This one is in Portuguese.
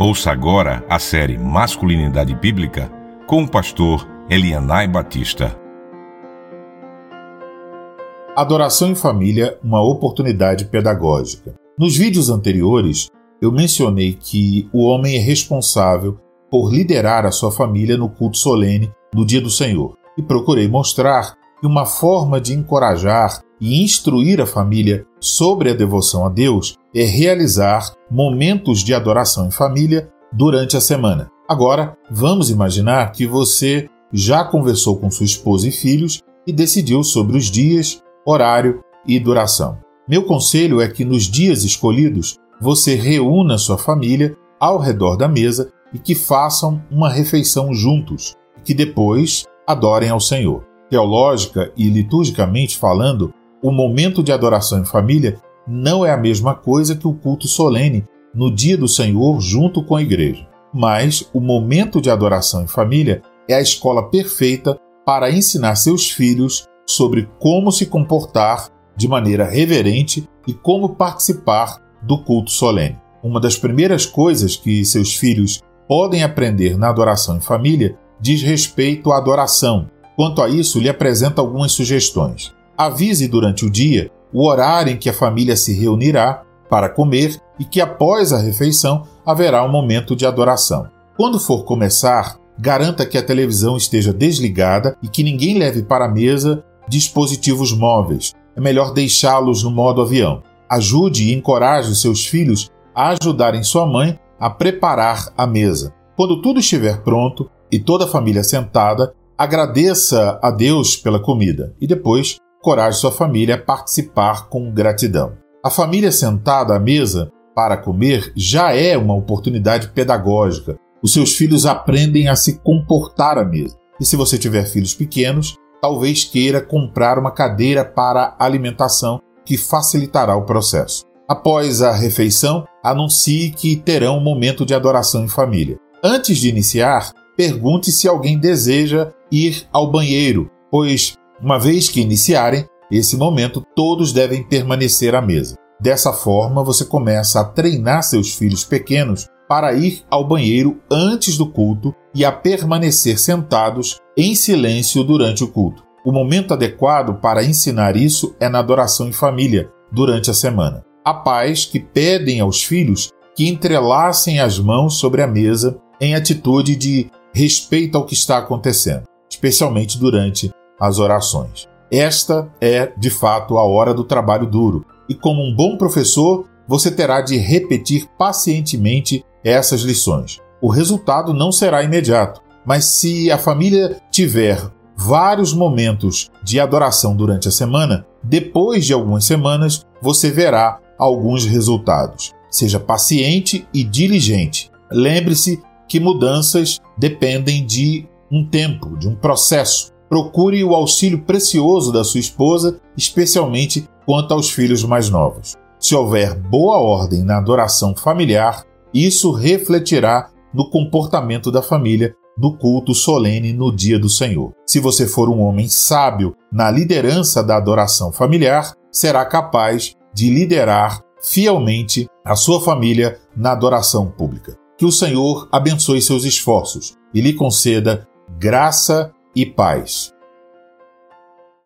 Ouça agora a série Masculinidade Bíblica com o pastor Elianai Batista. Adoração em família, uma oportunidade pedagógica. Nos vídeos anteriores, eu mencionei que o homem é responsável por liderar a sua família no culto solene no dia do Senhor e procurei mostrar que uma forma de encorajar e instruir a família sobre a devoção a Deus é realizar momentos de adoração em família durante a semana. Agora, vamos imaginar que você já conversou com sua esposa e filhos e decidiu sobre os dias, horário e duração. Meu conselho é que nos dias escolhidos você reúna sua família ao redor da mesa e que façam uma refeição juntos, e que depois adorem ao Senhor. Teológica e liturgicamente falando, o momento de adoração em família não é a mesma coisa que o culto solene no dia do Senhor junto com a igreja. Mas o momento de adoração em família é a escola perfeita para ensinar seus filhos sobre como se comportar de maneira reverente e como participar do culto solene. Uma das primeiras coisas que seus filhos podem aprender na adoração em família diz respeito à adoração. Quanto a isso, lhe apresenta algumas sugestões. Avise durante o dia o horário em que a família se reunirá para comer e que após a refeição haverá um momento de adoração. Quando for começar, garanta que a televisão esteja desligada e que ninguém leve para a mesa dispositivos móveis. É melhor deixá-los no modo avião. Ajude e encoraje seus filhos a ajudarem sua mãe a preparar a mesa. Quando tudo estiver pronto e toda a família sentada, agradeça a Deus pela comida e depois encoraje sua família a participar com gratidão. A família sentada à mesa para comer já é uma oportunidade pedagógica. Os seus filhos aprendem a se comportar à mesa. E se você tiver filhos pequenos, talvez queira comprar uma cadeira para alimentação que facilitará o processo. Após a refeição, anuncie que terão um momento de adoração em família. Antes de iniciar, pergunte se alguém deseja ir ao banheiro, pois uma vez que iniciarem esse momento, todos devem permanecer à mesa. Dessa forma, você começa a treinar seus filhos pequenos para ir ao banheiro antes do culto e a permanecer sentados em silêncio durante o culto. O momento adequado para ensinar isso é na adoração em família, durante a semana. Há pais que pedem aos filhos que entrelacem as mãos sobre a mesa em atitude de respeito ao que está acontecendo, especialmente durante as orações. Esta é, de fato, a hora do trabalho duro, e como um bom professor, você terá de repetir pacientemente essas lições. O resultado não será imediato, mas se a família tiver vários momentos de adoração durante a semana, depois de algumas semanas você verá alguns resultados. Seja paciente e diligente. Lembre-se que mudanças dependem de um tempo, de um processo procure o auxílio precioso da sua esposa, especialmente quanto aos filhos mais novos. Se houver boa ordem na adoração familiar, isso refletirá no comportamento da família no culto solene no dia do Senhor. Se você for um homem sábio na liderança da adoração familiar, será capaz de liderar fielmente a sua família na adoração pública. Que o Senhor abençoe seus esforços e lhe conceda graça e paz.